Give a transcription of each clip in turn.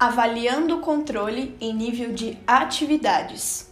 Avaliando o controle em nível de atividades.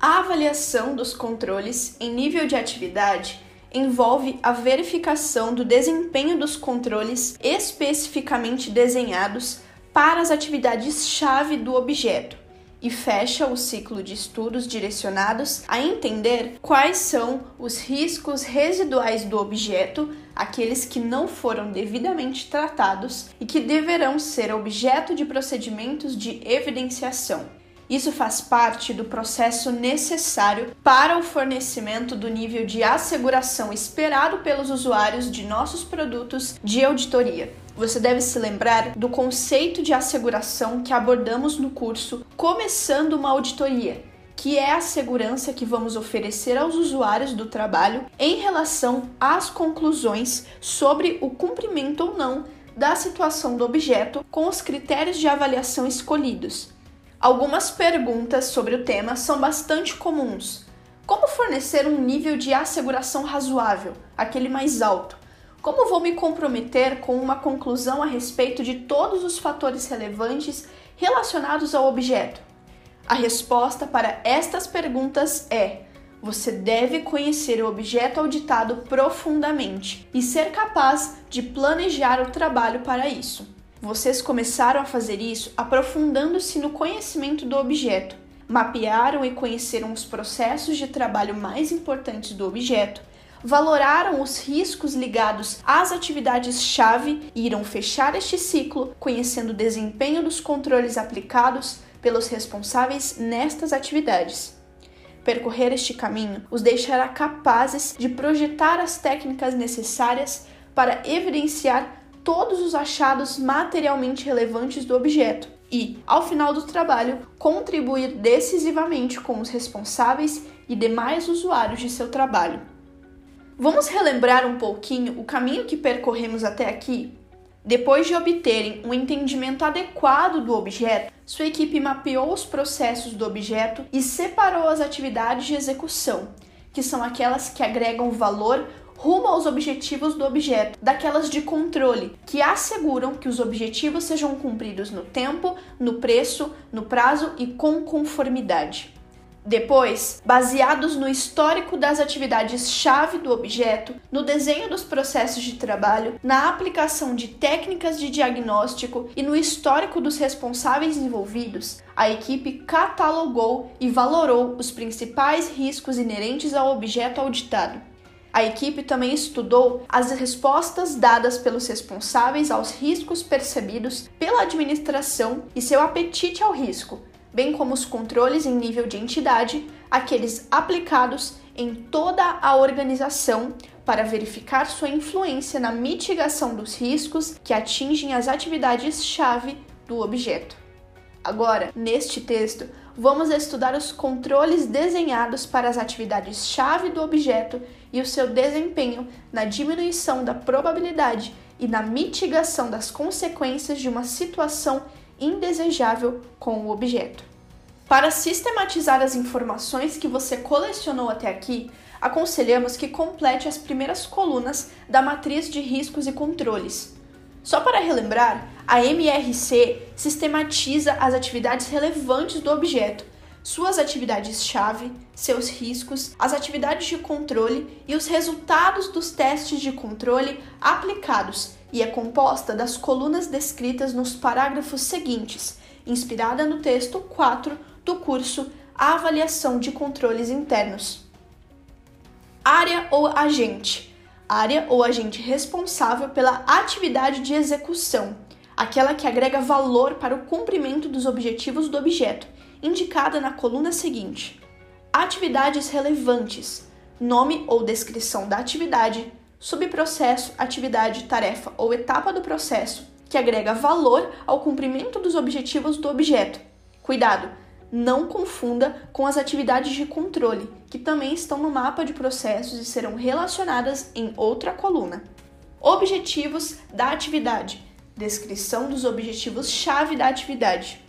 A avaliação dos controles em nível de atividade envolve a verificação do desempenho dos controles especificamente desenhados para as atividades-chave do objeto e fecha o ciclo de estudos direcionados a entender quais são os riscos residuais do objeto, aqueles que não foram devidamente tratados e que deverão ser objeto de procedimentos de evidenciação. Isso faz parte do processo necessário para o fornecimento do nível de asseguração esperado pelos usuários de nossos produtos de auditoria. Você deve se lembrar do conceito de asseguração que abordamos no curso Começando uma Auditoria, que é a segurança que vamos oferecer aos usuários do trabalho em relação às conclusões sobre o cumprimento ou não da situação do objeto com os critérios de avaliação escolhidos. Algumas perguntas sobre o tema são bastante comuns. Como fornecer um nível de asseguração razoável, aquele mais alto? Como vou me comprometer com uma conclusão a respeito de todos os fatores relevantes relacionados ao objeto? A resposta para estas perguntas é: você deve conhecer o objeto auditado profundamente e ser capaz de planejar o trabalho para isso. Vocês começaram a fazer isso aprofundando-se no conhecimento do objeto, mapearam e conheceram os processos de trabalho mais importantes do objeto, valoraram os riscos ligados às atividades-chave e irão fechar este ciclo conhecendo o desempenho dos controles aplicados pelos responsáveis nestas atividades. Percorrer este caminho os deixará capazes de projetar as técnicas necessárias para evidenciar todos os achados materialmente relevantes do objeto e, ao final do trabalho, contribuir decisivamente com os responsáveis e demais usuários de seu trabalho. Vamos relembrar um pouquinho o caminho que percorremos até aqui? Depois de obterem um entendimento adequado do objeto, sua equipe mapeou os processos do objeto e separou as atividades de execução, que são aquelas que agregam valor rumo aos objetivos do objeto, daquelas de controle, que asseguram que os objetivos sejam cumpridos no tempo, no preço, no prazo e com conformidade. Depois, baseados no histórico das atividades-chave do objeto, no desenho dos processos de trabalho, na aplicação de técnicas de diagnóstico e no histórico dos responsáveis envolvidos, a equipe catalogou e valorou os principais riscos inerentes ao objeto auditado. A equipe também estudou as respostas dadas pelos responsáveis aos riscos percebidos pela administração e seu apetite ao risco, bem como os controles em nível de entidade, aqueles aplicados em toda a organização para verificar sua influência na mitigação dos riscos que atingem as atividades-chave do objeto. Agora, neste texto, vamos estudar os controles desenhados para as atividades-chave do objeto e o seu desempenho na diminuição da probabilidade e na mitigação das consequências de uma situação indesejável com o objeto. Para sistematizar as informações que você colecionou até aqui, aconselhamos que complete as primeiras colunas da matriz de riscos e controles. Só para relembrar, a MRC sistematiza as atividades relevantes do objeto, suas atividades-chave, seus riscos, as atividades de controle e os resultados dos testes de controle aplicados e é composta das colunas descritas nos parágrafos seguintes, inspirada no texto 4 do curso Avaliação de Controles Internos. Área ou agente área ou agente responsável pela atividade de execução, aquela que agrega valor para o cumprimento dos objetivos do objeto, indicada na coluna seguinte. Atividades relevantes: nome ou descrição da atividade, subprocesso, atividade, tarefa ou etapa do processo, que agrega valor ao cumprimento dos objetivos do objeto. Cuidado! Não confunda com as atividades de controle, que também estão no mapa de processos e serão relacionadas em outra coluna. Objetivos da atividade descrição dos objetivos-chave da atividade.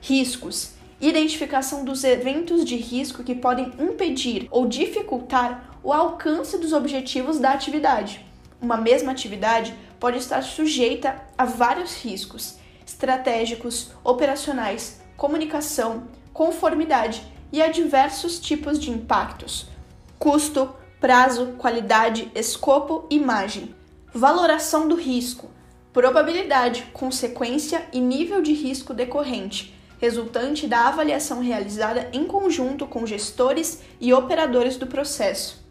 Riscos identificação dos eventos de risco que podem impedir ou dificultar o alcance dos objetivos da atividade. Uma mesma atividade pode estar sujeita a vários riscos estratégicos, operacionais, comunicação, conformidade e a diversos tipos de impactos: custo, prazo, qualidade, escopo imagem. Valoração do risco, probabilidade, consequência e nível de risco decorrente, resultante da avaliação realizada em conjunto com gestores e operadores do processo.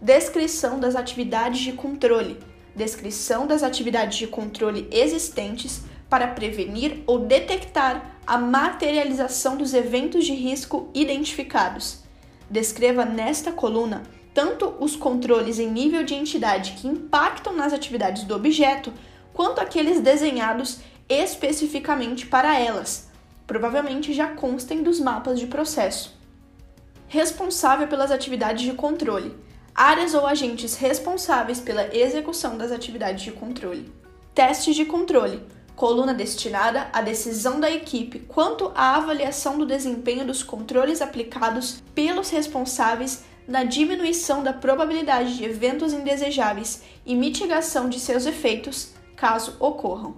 Descrição das atividades de controle, descrição das atividades de controle existentes para prevenir ou detectar a materialização dos eventos de risco identificados. Descreva nesta coluna tanto os controles em nível de entidade que impactam nas atividades do objeto, quanto aqueles desenhados especificamente para elas, provavelmente já constem dos mapas de processo. Responsável pelas atividades de controle áreas ou agentes responsáveis pela execução das atividades de controle. Testes de controle coluna destinada à decisão da equipe quanto à avaliação do desempenho dos controles aplicados pelos responsáveis na diminuição da probabilidade de eventos indesejáveis e mitigação de seus efeitos, caso ocorram.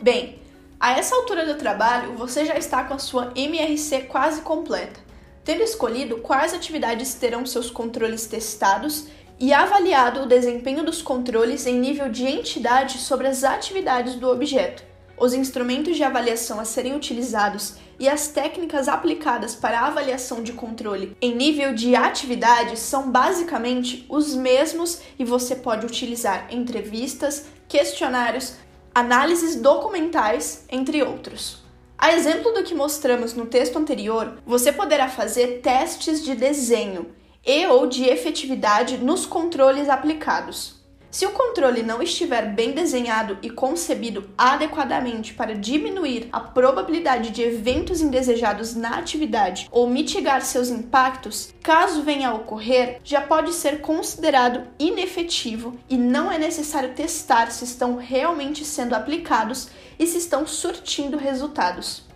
Bem, a essa altura do trabalho você já está com a sua MRC quase completa. Tendo escolhido quais atividades terão seus controles testados e avaliado o desempenho dos controles em nível de entidade sobre as atividades do objeto, os instrumentos de avaliação a serem utilizados e as técnicas aplicadas para a avaliação de controle em nível de atividade são basicamente os mesmos e você pode utilizar entrevistas, questionários, análises documentais, entre outros. A exemplo do que mostramos no texto anterior, você poderá fazer testes de desenho e ou de efetividade nos controles aplicados. Se o controle não estiver bem desenhado e concebido adequadamente para diminuir a probabilidade de eventos indesejados na atividade ou mitigar seus impactos, caso venha a ocorrer, já pode ser considerado inefetivo e não é necessário testar se estão realmente sendo aplicados e se estão surtindo resultados.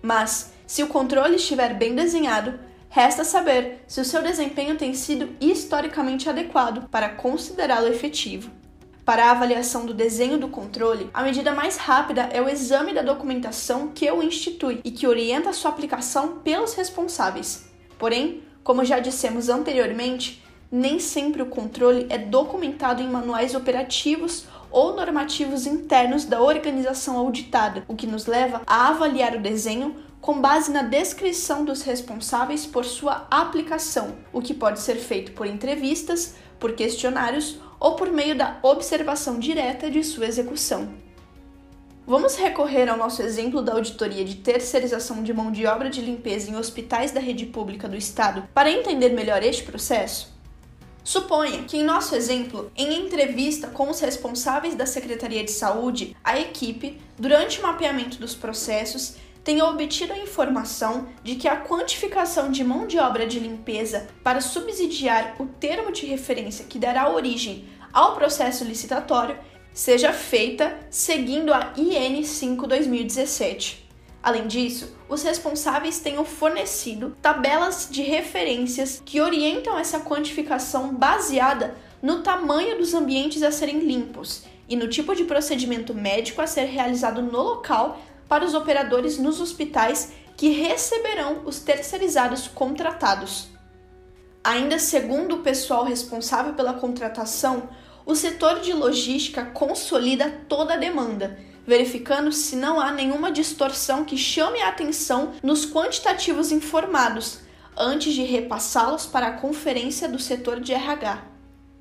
Mas, se o controle estiver bem desenhado, Resta saber se o seu desempenho tem sido historicamente adequado para considerá-lo efetivo. Para a avaliação do desenho do controle, a medida mais rápida é o exame da documentação que o institui e que orienta a sua aplicação pelos responsáveis. Porém, como já dissemos anteriormente, nem sempre o controle é documentado em manuais operativos ou normativos internos da organização auditada, o que nos leva a avaliar o desenho com base na descrição dos responsáveis por sua aplicação, o que pode ser feito por entrevistas, por questionários ou por meio da observação direta de sua execução. Vamos recorrer ao nosso exemplo da auditoria de terceirização de mão de obra de limpeza em hospitais da rede pública do Estado para entender melhor este processo? Suponha que, em nosso exemplo, em entrevista com os responsáveis da Secretaria de Saúde, a equipe, durante o mapeamento dos processos, tenha obtido a informação de que a quantificação de mão de obra de limpeza para subsidiar o termo de referência que dará origem ao processo licitatório seja feita seguindo a IN 5 2017. Além disso, os responsáveis tenham fornecido tabelas de referências que orientam essa quantificação baseada no tamanho dos ambientes a serem limpos e no tipo de procedimento médico a ser realizado no local para os operadores nos hospitais que receberão os terceirizados contratados. Ainda segundo o pessoal responsável pela contratação, o setor de logística consolida toda a demanda, verificando se não há nenhuma distorção que chame a atenção nos quantitativos informados, antes de repassá-los para a conferência do setor de RH.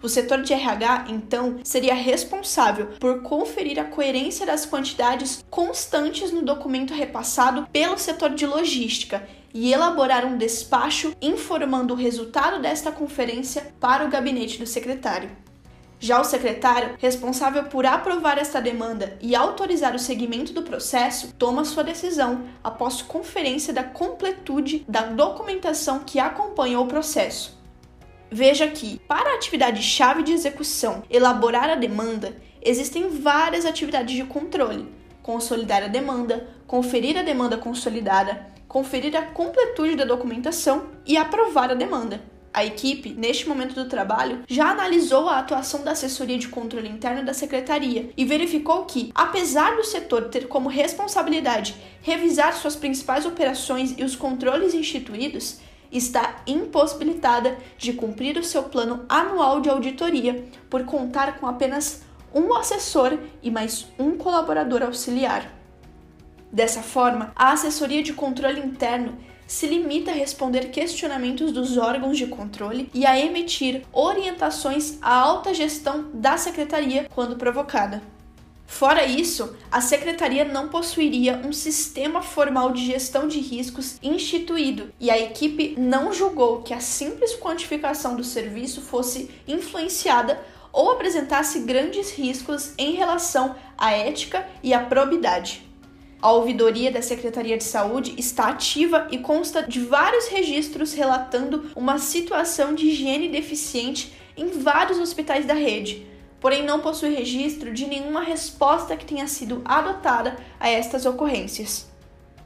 O setor de RH, então, seria responsável por conferir a coerência das quantidades constantes no documento repassado pelo setor de logística e elaborar um despacho informando o resultado desta conferência para o gabinete do secretário. Já o secretário, responsável por aprovar esta demanda e autorizar o seguimento do processo, toma sua decisão após conferência da completude da documentação que acompanha o processo. Veja que, para a atividade-chave de execução, elaborar a demanda, existem várias atividades de controle: consolidar a demanda, conferir a demanda consolidada, conferir a completude da documentação e aprovar a demanda. A equipe, neste momento do trabalho, já analisou a atuação da assessoria de controle interno da secretaria e verificou que, apesar do setor ter como responsabilidade revisar suas principais operações e os controles instituídos, está impossibilitada de cumprir o seu plano anual de auditoria por contar com apenas um assessor e mais um colaborador auxiliar. Dessa forma, a assessoria de controle interno se limita a responder questionamentos dos órgãos de controle e a emitir orientações à alta gestão da secretaria quando provocada. Fora isso, a secretaria não possuiria um sistema formal de gestão de riscos instituído e a equipe não julgou que a simples quantificação do serviço fosse influenciada ou apresentasse grandes riscos em relação à ética e à probidade. A ouvidoria da Secretaria de Saúde está ativa e consta de vários registros relatando uma situação de higiene deficiente em vários hospitais da rede, porém não possui registro de nenhuma resposta que tenha sido adotada a estas ocorrências.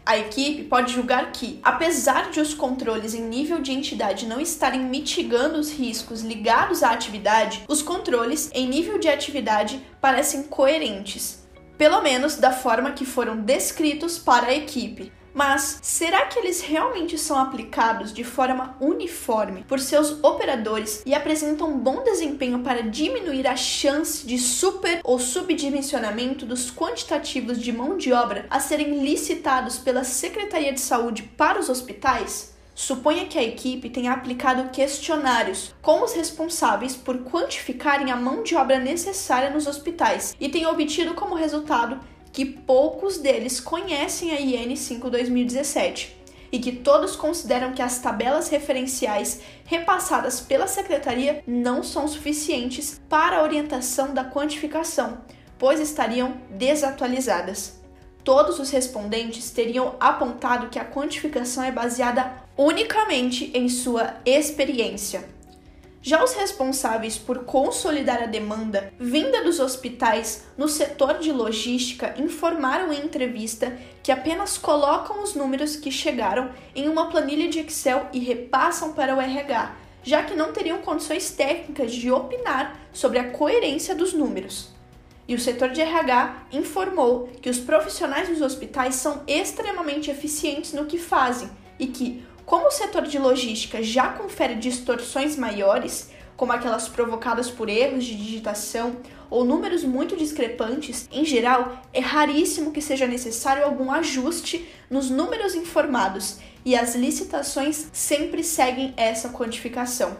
A equipe pode julgar que, apesar de os controles em nível de entidade não estarem mitigando os riscos ligados à atividade, os controles em nível de atividade parecem coerentes, pelo menos da forma que foram descritos para a equipe. Mas será que eles realmente são aplicados de forma uniforme por seus operadores e apresentam bom desempenho para diminuir a chance de super ou subdimensionamento dos quantitativos de mão de obra a serem licitados pela Secretaria de Saúde para os hospitais? Suponha que a equipe tenha aplicado questionários com os responsáveis por quantificarem a mão de obra necessária nos hospitais e tenha obtido como resultado que poucos deles conhecem a IN 5 2017 e que todos consideram que as tabelas referenciais repassadas pela secretaria não são suficientes para a orientação da quantificação, pois estariam desatualizadas. Todos os respondentes teriam apontado que a quantificação é baseada unicamente em sua experiência. Já os responsáveis por consolidar a demanda vinda dos hospitais no setor de logística informaram em entrevista que apenas colocam os números que chegaram em uma planilha de Excel e repassam para o RH, já que não teriam condições técnicas de opinar sobre a coerência dos números. E o setor de RH informou que os profissionais dos hospitais são extremamente eficientes no que fazem e que, como o setor de logística já confere distorções maiores, como aquelas provocadas por erros de digitação ou números muito discrepantes, em geral, é raríssimo que seja necessário algum ajuste nos números informados e as licitações sempre seguem essa quantificação.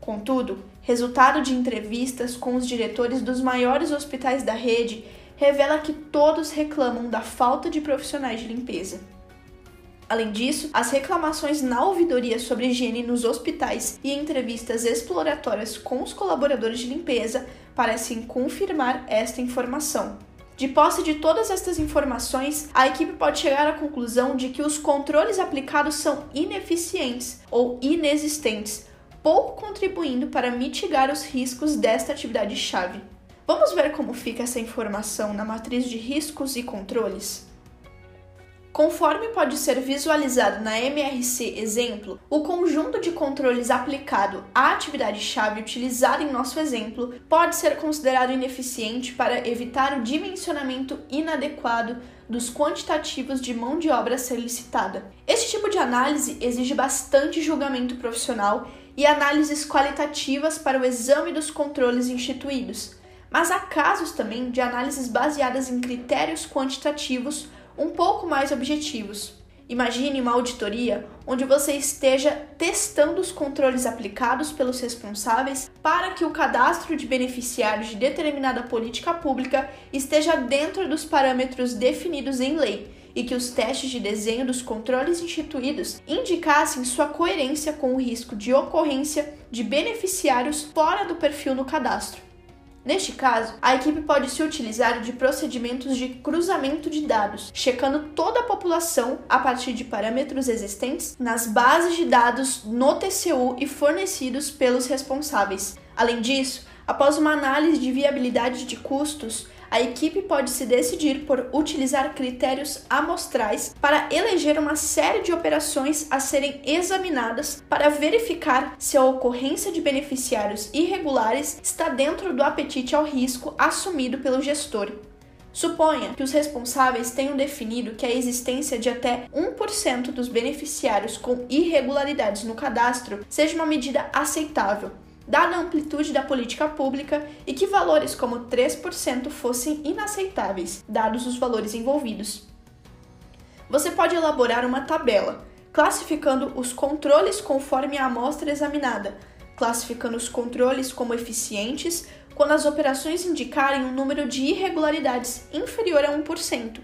Contudo, resultado de entrevistas com os diretores dos maiores hospitais da rede revela que todos reclamam da falta de profissionais de limpeza. Além disso, as reclamações na ouvidoria sobre higiene nos hospitais e entrevistas exploratórias com os colaboradores de limpeza parecem confirmar esta informação. De posse de todas estas informações, a equipe pode chegar à conclusão de que os controles aplicados são ineficientes ou inexistentes, pouco contribuindo para mitigar os riscos desta atividade-chave. Vamos ver como fica essa informação na matriz de riscos e controles? Conforme pode ser visualizado na MRC exemplo, o conjunto de controles aplicado à atividade-chave utilizada em nosso exemplo pode ser considerado ineficiente para evitar o dimensionamento inadequado dos quantitativos de mão de obra a ser licitada. Este tipo de análise exige bastante julgamento profissional e análises qualitativas para o exame dos controles instituídos, mas há casos também de análises baseadas em critérios quantitativos um pouco mais objetivos. Imagine uma auditoria onde você esteja testando os controles aplicados pelos responsáveis para que o cadastro de beneficiários de determinada política pública esteja dentro dos parâmetros definidos em lei e que os testes de desenho dos controles instituídos indicassem sua coerência com o risco de ocorrência de beneficiários fora do perfil no cadastro. Neste caso, a equipe pode se utilizar de procedimentos de cruzamento de dados, checando toda a população a partir de parâmetros existentes nas bases de dados no TCU e fornecidos pelos responsáveis. Além disso, após uma análise de viabilidade de custos, a equipe pode se decidir por utilizar critérios amostrais para eleger uma série de operações a serem examinadas para verificar se a ocorrência de beneficiários irregulares está dentro do apetite ao risco assumido pelo gestor. Suponha que os responsáveis tenham definido que a existência de até 1% dos beneficiários com irregularidades no cadastro seja uma medida aceitável, dada a amplitude da política pública e que valores como 3% fossem inaceitáveis, dados os valores envolvidos. Você pode elaborar uma tabela, classificando os controles conforme a amostra examinada, classificando os controles como eficientes quando as operações indicarem um número de irregularidades inferior a 1%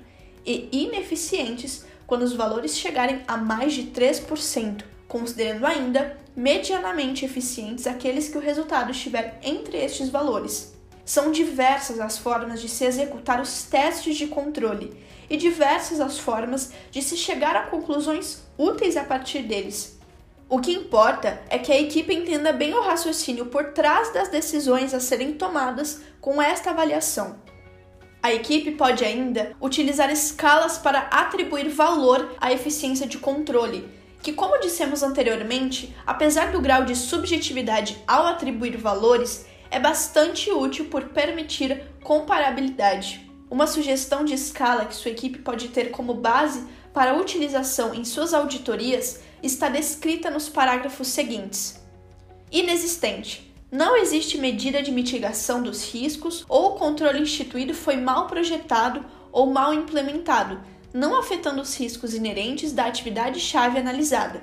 e ineficientes quando os valores chegarem a mais de 3% considerando ainda medianamente eficientes aqueles que o resultado estiver entre estes valores. São diversas as formas de se executar os testes de controle e diversas as formas de se chegar a conclusões úteis a partir deles. O que importa é que a equipe entenda bem o raciocínio por trás das decisões a serem tomadas com esta avaliação. A equipe pode ainda utilizar escalas para atribuir valor à eficiência de controle, que, como dissemos anteriormente, apesar do grau de subjetividade ao atribuir valores, é bastante útil por permitir comparabilidade. Uma sugestão de escala que sua equipe pode ter como base para utilização em suas auditorias está descrita nos parágrafos seguintes. Inexistente. Não existe medida de mitigação dos riscos ou o controle instituído foi mal projetado ou mal implementado, não afetando os riscos inerentes da atividade-chave analisada.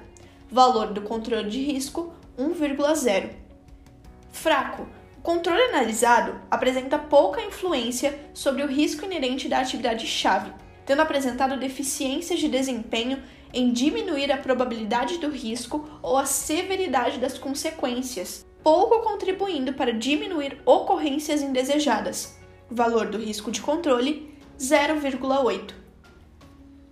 Valor do controle de risco 1,0. Fraco. O controle analisado apresenta pouca influência sobre o risco inerente da atividade-chave, tendo apresentado deficiências de desempenho em diminuir a probabilidade do risco ou a severidade das consequências, pouco contribuindo para diminuir ocorrências indesejadas. Valor do risco de controle 0,8.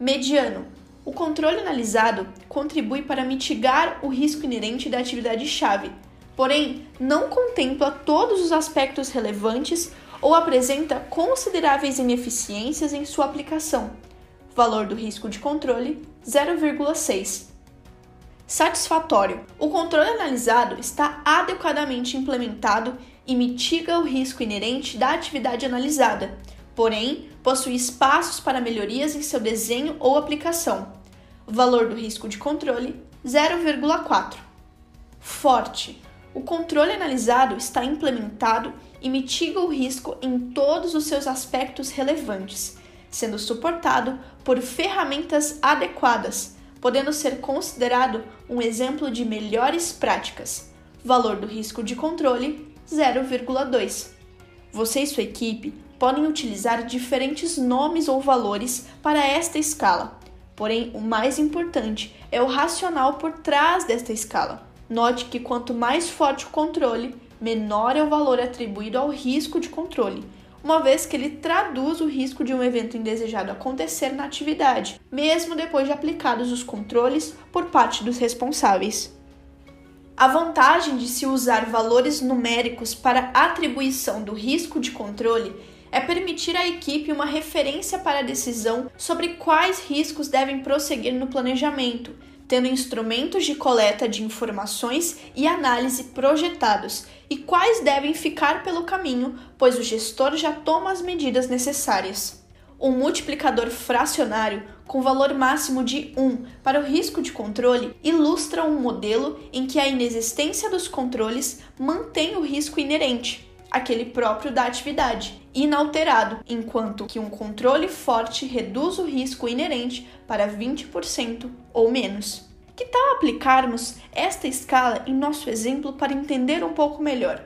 Mediano. O controle analisado contribui para mitigar o risco inerente da atividade-chave, porém não contempla todos os aspectos relevantes ou apresenta consideráveis ineficiências em sua aplicação. Valor do risco de controle 0,6. Satisfatório. O controle analisado está adequadamente implementado e mitiga o risco inerente da atividade analisada porém possui espaços para melhorias em seu desenho ou aplicação. Valor do risco de controle 0,4. Forte. O controle analisado está implementado e mitiga o risco em todos os seus aspectos relevantes, sendo suportado por ferramentas adequadas, podendo ser considerado um exemplo de melhores práticas. Valor do risco de controle 0,2. Você e sua equipe podem utilizar diferentes nomes ou valores para esta escala. Porém, o mais importante é o racional por trás desta escala. Note que quanto mais forte o controle, menor é o valor atribuído ao risco de controle, uma vez que ele traduz o risco de um evento indesejado acontecer na atividade, mesmo depois de aplicados os controles por parte dos responsáveis. A vantagem de se usar valores numéricos para atribuição do risco de controle é permitir à equipe uma referência para a decisão sobre quais riscos devem prosseguir no planejamento, tendo instrumentos de coleta de informações e análise projetados e quais devem ficar pelo caminho, pois o gestor já toma as medidas necessárias. Um multiplicador fracionário com valor máximo de 1 para o risco de controle ilustra um modelo em que a inexistência dos controles mantém o risco inerente, aquele próprio da atividade, inalterado, enquanto que um controle forte reduz o risco inerente para 20% ou menos. Que tal aplicarmos esta escala em nosso exemplo para entender um pouco melhor?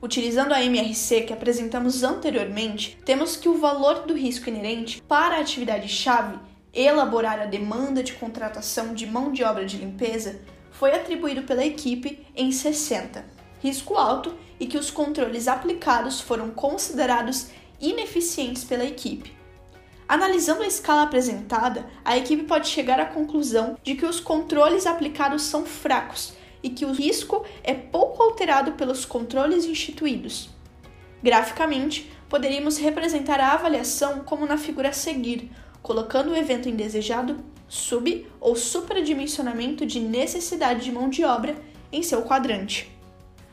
Utilizando a MRC que apresentamos anteriormente, temos que o valor do risco inerente para a atividade-chave, elaborar a demanda de contratação de mão de obra de limpeza, foi atribuído pela equipe em 60 risco alto e que os controles aplicados foram considerados ineficientes pela equipe. Analisando a escala apresentada, a equipe pode chegar à conclusão de que os controles aplicados são fracos e que o risco é pouco alterado pelos controles instituídos. Graficamente, poderíamos representar a avaliação como na figura a seguir, colocando o evento indesejado, sub ou supradimensionamento de necessidade de mão de obra em seu quadrante.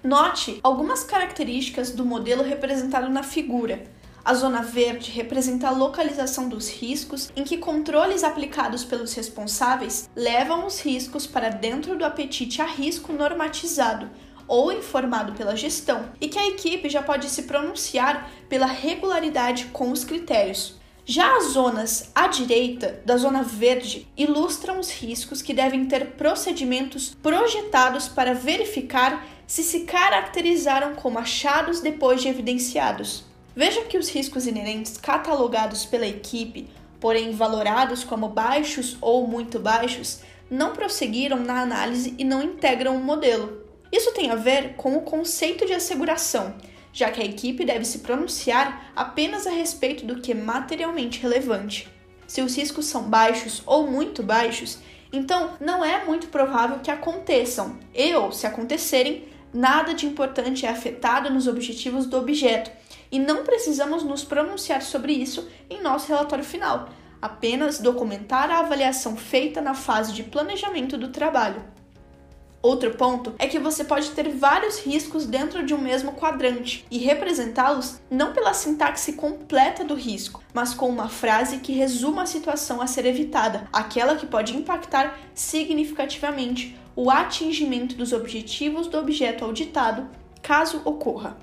Note algumas características do modelo representado na figura. A zona verde representa a localização dos riscos em que controles aplicados pelos responsáveis levam os riscos para dentro do apetite a risco normatizado, ou informado pela gestão, e que a equipe já pode se pronunciar pela regularidade com os critérios. Já as zonas à direita da zona verde ilustram os riscos que devem ter procedimentos projetados para verificar se se caracterizaram como achados depois de evidenciados. Veja que os riscos inerentes catalogados pela equipe, porém valorados como baixos ou muito baixos, não prosseguiram na análise e não integram o modelo. Isso tem a ver com o conceito de asseguração, já que a equipe deve se pronunciar apenas a respeito do que é materialmente relevante. Se os riscos são baixos ou muito baixos, então não é muito provável que aconteçam, e ou se acontecerem, nada de importante é afetado nos objetivos do objeto, e não precisamos nos pronunciar sobre isso em nosso relatório final, apenas documentar a avaliação feita na fase de planejamento do trabalho. Outro ponto é que você pode ter vários riscos dentro de um mesmo quadrante e representá-los não pela sintaxe completa do risco, mas com uma frase que resuma a situação a ser evitada, aquela que pode impactar significativamente o atingimento dos objetivos do objeto auditado, caso ocorra.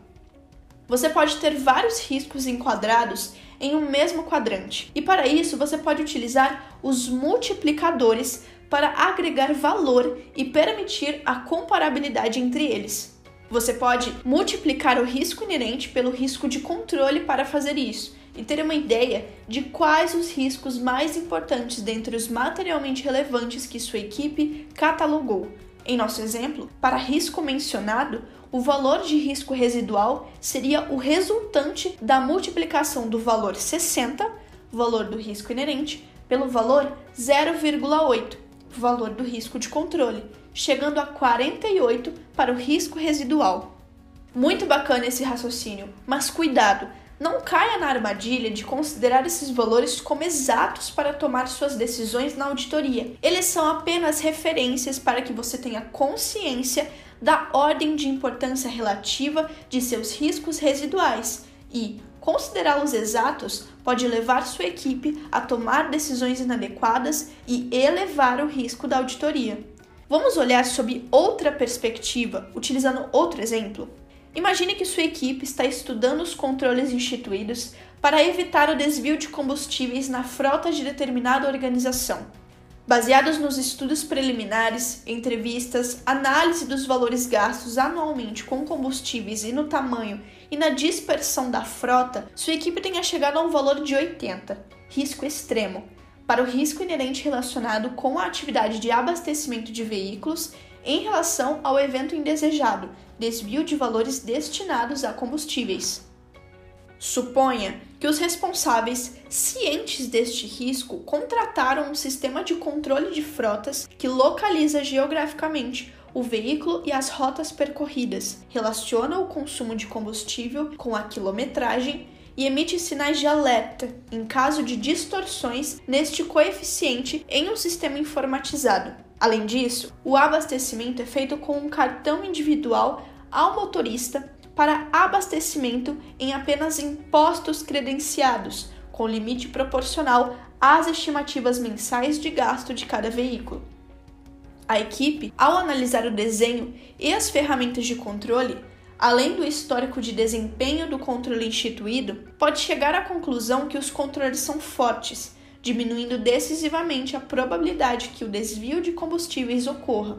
Você pode ter vários riscos enquadrados em um mesmo quadrante, e para isso você pode utilizar os multiplicadores para agregar valor e permitir a comparabilidade entre eles. Você pode multiplicar o risco inerente pelo risco de controle para fazer isso e ter uma ideia de quais os riscos mais importantes dentre os materialmente relevantes que sua equipe catalogou. Em nosso exemplo, para risco mencionado, o valor de risco residual seria o resultante da multiplicação do valor 60, valor do risco inerente, pelo valor 0,8, valor do risco de controle, chegando a 48 para o risco residual. Muito bacana esse raciocínio, mas cuidado, não caia na armadilha de considerar esses valores como exatos para tomar suas decisões na auditoria. Eles são apenas referências para que você tenha consciência da ordem de importância relativa de seus riscos residuais e, Considerá-los exatos pode levar sua equipe a tomar decisões inadequadas e elevar o risco da auditoria. Vamos olhar sob outra perspectiva, utilizando outro exemplo. Imagine que sua equipe está estudando os controles instituídos para evitar o desvio de combustíveis na frota de determinada organização. Baseados nos estudos preliminares, entrevistas, análise dos valores gastos anualmente com combustíveis e no tamanho e na dispersão da frota, sua equipe tenha chegado a um valor de 80, risco extremo, para o risco inerente relacionado com a atividade de abastecimento de veículos em relação ao evento indesejado, desvio de valores destinados a combustíveis. Suponha que os responsáveis, cientes deste risco, contrataram um sistema de controle de frotas que localiza geograficamente o veículo e as rotas percorridas, relaciona o consumo de combustível com a quilometragem e emite sinais de alerta em caso de distorções neste coeficiente em um sistema informatizado. Além disso, o abastecimento é feito com um cartão individual ao motorista para abastecimento em apenas impostos credenciados, com limite proporcional às estimativas mensais de gasto de cada veículo. A equipe, ao analisar o desenho e as ferramentas de controle, além do histórico de desempenho do controle instituído, pode chegar à conclusão que os controles são fortes, diminuindo decisivamente a probabilidade que o desvio de combustíveis ocorra.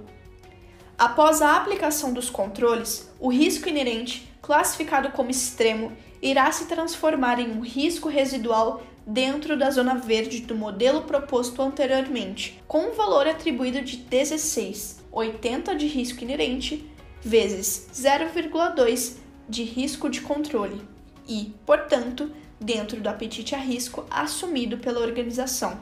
Após a aplicação dos controles, o risco inerente classificado como extremo, irá se transformar em um risco residual dentro da zona verde do modelo proposto anteriormente, com um valor atribuído de 16, 80 de risco inerente, vezes 0,2 de risco de controle, e, portanto, dentro do apetite a risco assumido pela organização.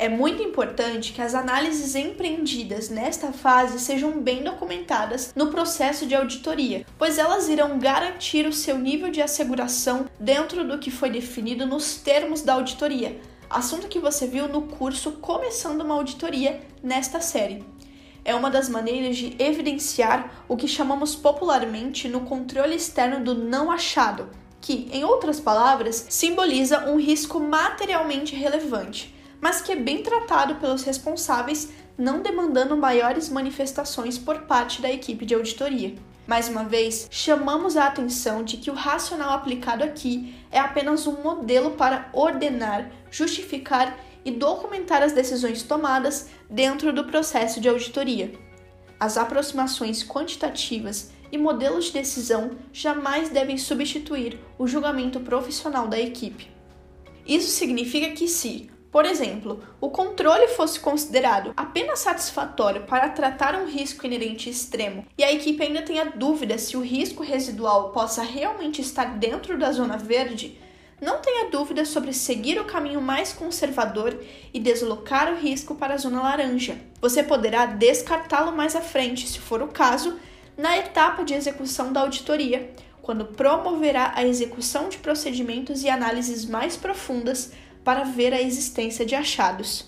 É muito importante que as análises empreendidas nesta fase sejam bem documentadas no processo de auditoria, pois elas irão garantir o seu nível de asseguração dentro do que foi definido nos termos da auditoria, assunto que você viu no curso Começando uma Auditoria nesta série. É uma das maneiras de evidenciar o que chamamos popularmente no controle externo do não achado, que, em outras palavras, simboliza um risco materialmente relevante mas que é bem tratado pelos responsáveis, não demandando maiores manifestações por parte da equipe de auditoria. Mais uma vez, chamamos a atenção de que o racional aplicado aqui é apenas um modelo para ordenar, justificar e documentar as decisões tomadas dentro do processo de auditoria. As aproximações quantitativas e modelos de decisão jamais devem substituir o julgamento profissional da equipe. Isso significa que, se por exemplo, o controle fosse considerado apenas satisfatório para tratar um risco inerente extremo e a equipe ainda tenha dúvida se o risco residual possa realmente estar dentro da zona verde, não tenha dúvida sobre seguir o caminho mais conservador e deslocar o risco para a zona laranja. Você poderá descartá-lo mais à frente, se for o caso, na etapa de execução da auditoria, quando promoverá a execução de procedimentos e análises mais profundas para ver a existência de achados.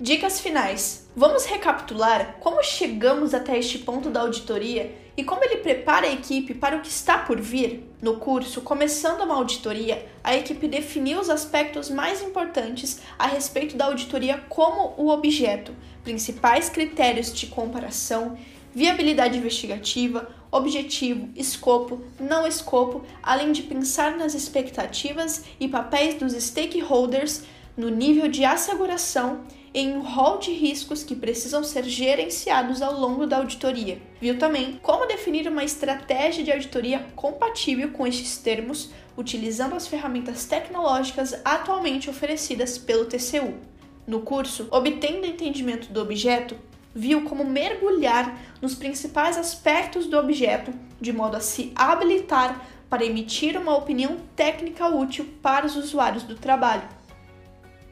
Dicas finais. Vamos recapitular como chegamos até este ponto da auditoria e como ele prepara a equipe para o que está por vir. No curso Começando uma Auditoria, a equipe definiu os aspectos mais importantes a respeito da auditoria como o objeto, principais critérios de comparação, viabilidade investigativa, objetivo, escopo, não escopo, além de pensar nas expectativas e papéis dos stakeholders no nível de asseguração em um rol de riscos que precisam ser gerenciados ao longo da auditoria. Viu também como definir uma estratégia de auditoria compatível com estes termos, utilizando as ferramentas tecnológicas atualmente oferecidas pelo TCU. No curso, obtendo entendimento do objeto, viu como mergulhar nos principais aspectos do objeto, de modo a se habilitar para emitir uma opinião técnica útil para os usuários do trabalho.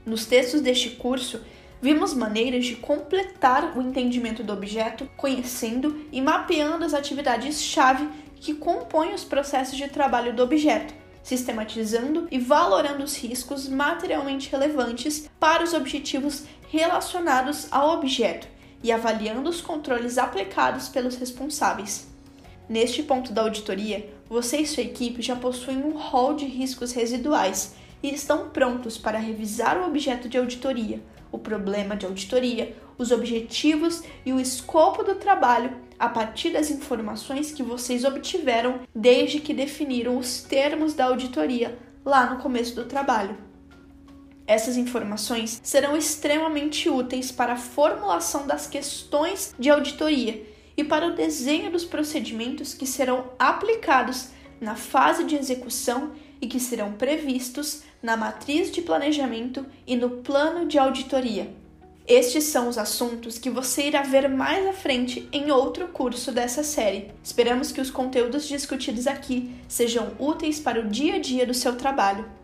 Nos textos deste curso, vimos maneiras de completar o entendimento do objeto, conhecendo e mapeando as atividades-chave que compõem os processos de trabalho do objeto, sistematizando e valorando os riscos materialmente relevantes para os objetivos relacionados ao objeto e avaliando os controles aplicados pelos responsáveis. Neste ponto da auditoria, você e sua equipe já possuem um rol de riscos residuais e estão prontos para revisar o objeto de auditoria, o problema de auditoria, os objetivos e o escopo do trabalho a partir das informações que vocês obtiveram desde que definiram os termos da auditoria lá no começo do trabalho. Essas informações serão extremamente úteis para a formulação das questões de auditoria e para o desenho dos procedimentos que serão aplicados na fase de execução e que serão previstos na matriz de planejamento e no plano de auditoria. Estes são os assuntos que você irá ver mais à frente em outro curso dessa série. Esperamos que os conteúdos discutidos aqui sejam úteis para o dia a dia do seu trabalho.